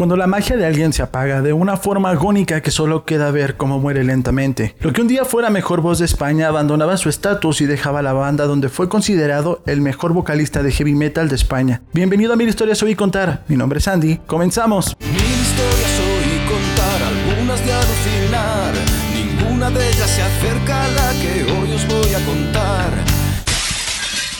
cuando la magia de alguien se apaga de una forma agónica que solo queda ver cómo muere lentamente. Lo que un día fuera mejor voz de España abandonaba su estatus y dejaba la banda donde fue considerado el mejor vocalista de heavy metal de España. Bienvenido a Mil Historias Hoy Contar. Mi nombre es Andy. Comenzamos. Mil historias hoy contar, algunas de alucinar. Ninguna de ellas se acerca a la que hoy os voy a contar.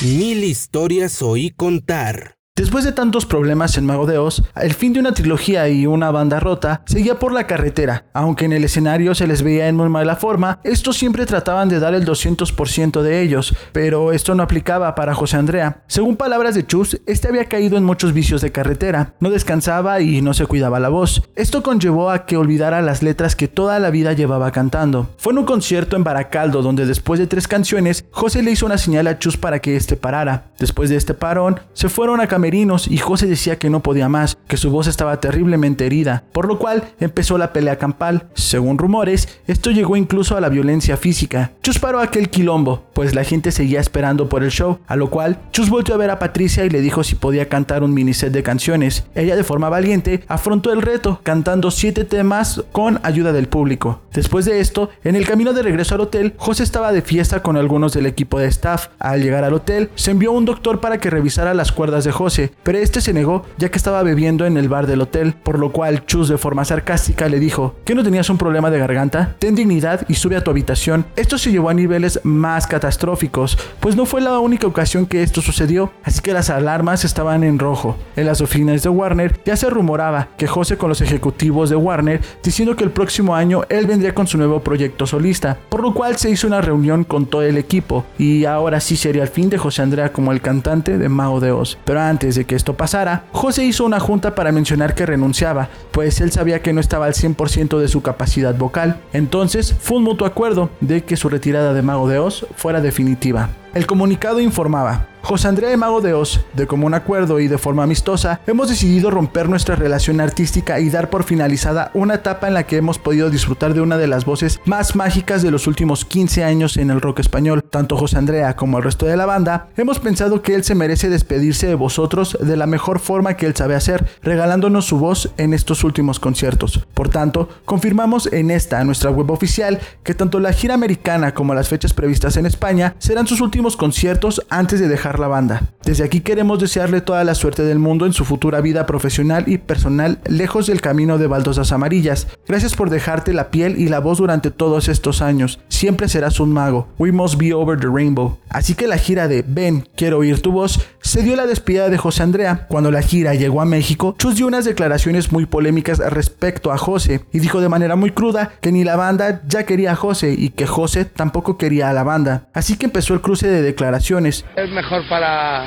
Mil historias oí contar. Después de tantos problemas en Mago de Oz, el fin de una trilogía y una banda rota seguía por la carretera. Aunque en el escenario se les veía en muy mala forma, estos siempre trataban de dar el 200% de ellos, pero esto no aplicaba para José Andrea. Según palabras de Chus, este había caído en muchos vicios de carretera, no descansaba y no se cuidaba la voz. Esto conllevó a que olvidara las letras que toda la vida llevaba cantando. Fue en un concierto en Baracaldo donde después de tres canciones, José le hizo una señal a Chus para que este parara. Después de este parón, se fueron a y José decía que no podía más, que su voz estaba terriblemente herida, por lo cual empezó la pelea campal. Según rumores, esto llegó incluso a la violencia física. Chus paró aquel quilombo, pues la gente seguía esperando por el show, a lo cual Chus volvió a ver a Patricia y le dijo si podía cantar un mini set de canciones. Ella de forma valiente afrontó el reto, cantando siete temas con ayuda del público. Después de esto, en el camino de regreso al hotel, José estaba de fiesta con algunos del equipo de staff. Al llegar al hotel, se envió un doctor para que revisara las cuerdas de José pero este se negó ya que estaba bebiendo en el bar del hotel, por lo cual Chus de forma sarcástica le dijo, ¿que no tenías un problema de garganta? Ten dignidad y sube a tu habitación. Esto se llevó a niveles más catastróficos, pues no fue la única ocasión que esto sucedió, así que las alarmas estaban en rojo. En las oficinas de Warner ya se rumoraba que José con los ejecutivos de Warner diciendo que el próximo año él vendría con su nuevo proyecto solista, por lo cual se hizo una reunión con todo el equipo y ahora sí sería el fin de José Andrea como el cantante de Mao de Oz. Pero antes de que esto pasara, José hizo una junta para mencionar que renunciaba, pues él sabía que no estaba al 100% de su capacidad vocal. Entonces fue un mutuo acuerdo de que su retirada de Mago de Oz fuera definitiva. El comunicado informaba, José Andrea y Mago de Oz, de común acuerdo y de forma amistosa, hemos decidido romper nuestra relación artística y dar por finalizada una etapa en la que hemos podido disfrutar de una de las voces más mágicas de los últimos 15 años en el rock español. Tanto José Andrea como el resto de la banda, hemos pensado que él se merece despedirse de vosotros de la mejor forma que él sabe hacer, regalándonos su voz en estos últimos conciertos. Por tanto, confirmamos en esta, nuestra web oficial, que tanto la gira americana como las fechas previstas en España serán sus últimos conciertos antes de dejar la banda. Desde aquí queremos desearle toda la suerte del mundo en su futura vida profesional y personal lejos del camino de baldosas amarillas. Gracias por dejarte la piel y la voz durante todos estos años. Siempre serás un mago. We must be over the rainbow. Así que la gira de Ven, quiero oír tu voz se dio la despedida de José Andrea. Cuando la gira llegó a México, Chus dio unas declaraciones muy polémicas respecto a José y dijo de manera muy cruda que ni la banda ya quería a José y que José tampoco quería a la banda. Así que empezó el cruce de declaraciones. Es mejor para,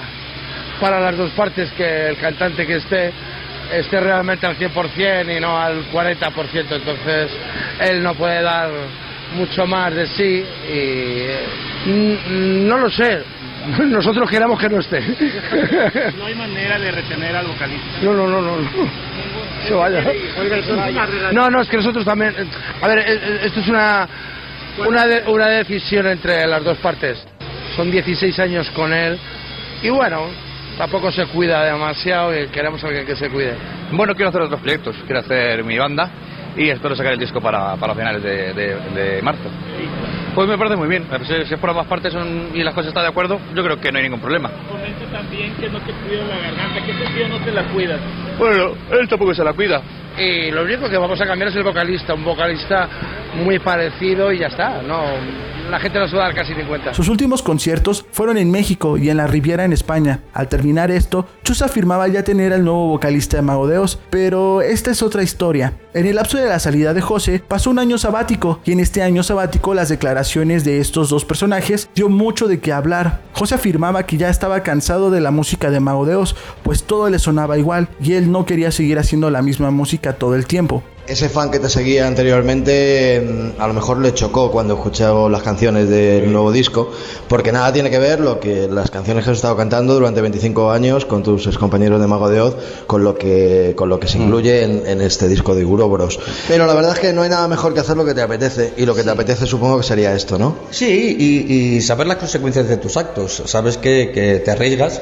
para las dos partes que el cantante que esté esté realmente al 100% y no al 40%, entonces él no puede dar mucho más de sí y mm, no lo sé, nosotros queramos que no esté. ¿No hay manera de retener al vocalista? No, no, no, no. no. vaya. No, no, es que nosotros también... A ver, e, e, esto es una, una, una decisión entre las dos partes. Son 16 años con él y bueno, tampoco se cuida demasiado y queremos a alguien que se cuide. Bueno, quiero hacer otros proyectos. Quiero hacer mi banda y espero sacar el disco para, para finales de, de, de marzo. Pues me parece muy bien. Si, si por ambas partes son, y las cosas están de acuerdo, yo creo que no hay ningún problema. Comenta también que no te cuida la garganta. ¿Qué sentido no te la cuidas? Bueno, él tampoco se la cuida. Y lo único que vamos a cambiar es el vocalista. Un vocalista muy parecido y ya está. No, la gente no a dar casi ni cuenta. Sus últimos conciertos fueron en México y en la Riviera en España. Al terminar esto, Chus afirmaba ya tener al nuevo vocalista de Mago de Oz, pero esta es otra historia. En el lapso de la salida de José, pasó un año sabático y en este año sabático las declaraciones de estos dos personajes dio mucho de qué hablar. José afirmaba que ya estaba cansado de la música de Mago de Oz, pues todo le sonaba igual y él no quería seguir haciendo la misma música todo el tiempo. Ese fan que te seguía anteriormente mm, a lo mejor le chocó cuando escuchó las canciones del nuevo disco, porque nada tiene que ver lo que las canciones que has estado cantando durante 25 años con tus compañeros de Mago de Oz con lo que con lo que se mm. incluye en, este disco de Bros. Pero la verdad es que no hay nada mejor que hacer lo que te apetece y lo que te apetece supongo que sería esto, ¿no? Sí, y, saber las consecuencias de tus actos. Sabes que, que te arriesgas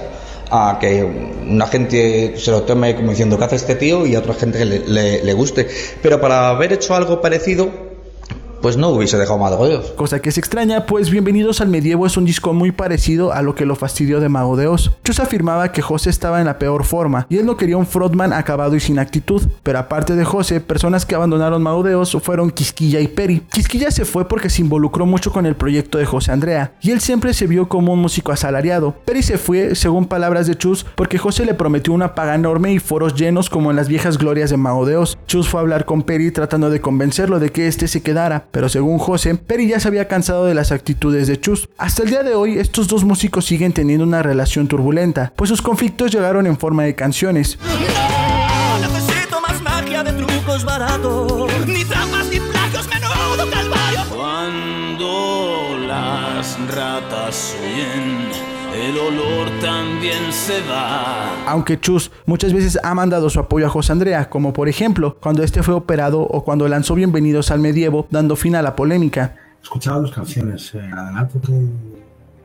a que una gente se lo tome como diciendo que hace este tío y otra gente que le, le- le guste. Pero para haber hecho algo parecido, pues no hubiese dejado Mago de. Cosa que es extraña, pues Bienvenidos al Medievo es un disco muy parecido a lo que lo fastidió de Mago. Chus afirmaba que José estaba en la peor forma y él no quería un frontman acabado y sin actitud. Pero aparte de José, personas que abandonaron Mago fueron Quisquilla y Peri. Quisquilla se fue porque se involucró mucho con el proyecto de José Andrea y él siempre se vio como un músico asalariado. Peri se fue, según palabras de Chus, porque José le prometió una paga enorme y foros llenos como en las viejas glorias de Mago de. Chus fue a hablar con Peri tratando de convencerlo de que este se quedara, pero según José, Peri ya se había cansado de las actitudes de Chus. Hasta el día de hoy, estos dos músicos siguen teniendo una relación turbulenta, pues sus conflictos llegaron en forma de canciones. No necesito más magia de trucos baratos, ni trampas ni plagios, menudo calvario. Cuando las ratas huyen, el olor también se va. Aunque Chus muchas veces ha mandado su apoyo a José Andrea, como por ejemplo cuando este fue operado o cuando lanzó Bienvenidos al Medievo, dando fin a la polémica. escuchaba dos canciones en adelanto que,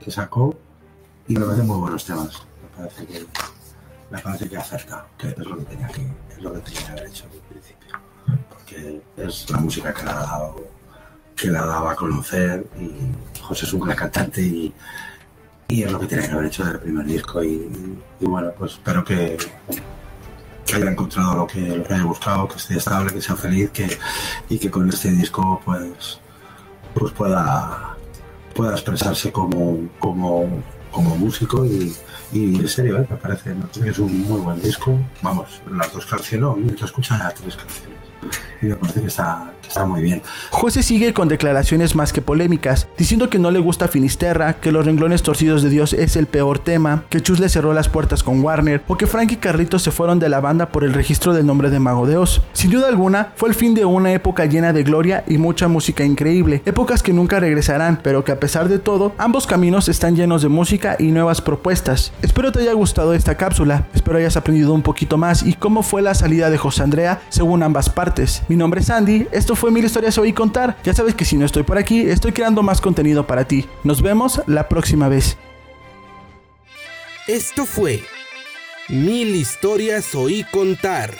que sacó y me parecen muy buenos temas. Me parece que, me parece que acerta, que es lo que tenía que, es lo que tenía que haber hecho desde el principio. Porque es la música que le ha dado, que le ha dado a conocer y José es un gran cantante y, y es lo que tenía que haber hecho desde el primer disco y, bueno, pues espero que, haya encontrado lo que, lo haya buscado, que esté estable, que sea feliz que, y que con este disco pues pues pueda, pueda expresarse como, como, como músico y, en serio, ¿eh? me parece que es un muy buen disco. Vamos, las dos canciones, no, hay que escuchar las tres canciones. Y me parece que está, muy bien. José sigue con declaraciones más que polémicas, diciendo que no le gusta Finisterra, que Los renglones torcidos de Dios es el peor tema, que Chus le cerró las puertas con Warner, o que Frank y Carlitos se fueron de la banda por el registro del nombre de Mago de Oz. Sin duda alguna, fue el fin de una época llena de gloria y mucha música increíble, épocas que nunca regresarán, pero que a pesar de todo, ambos caminos están llenos de música y nuevas propuestas. Espero te haya gustado esta cápsula, espero hayas aprendido un poquito más y cómo fue la salida de José Andrea según ambas partes. Mi nombre es Andy, esto fue Mil Historias Oí Contar. Ya sabes que si no estoy por aquí, estoy creando más contenido para ti. Nos vemos la próxima vez. Esto fue Mil Historias Oí Contar.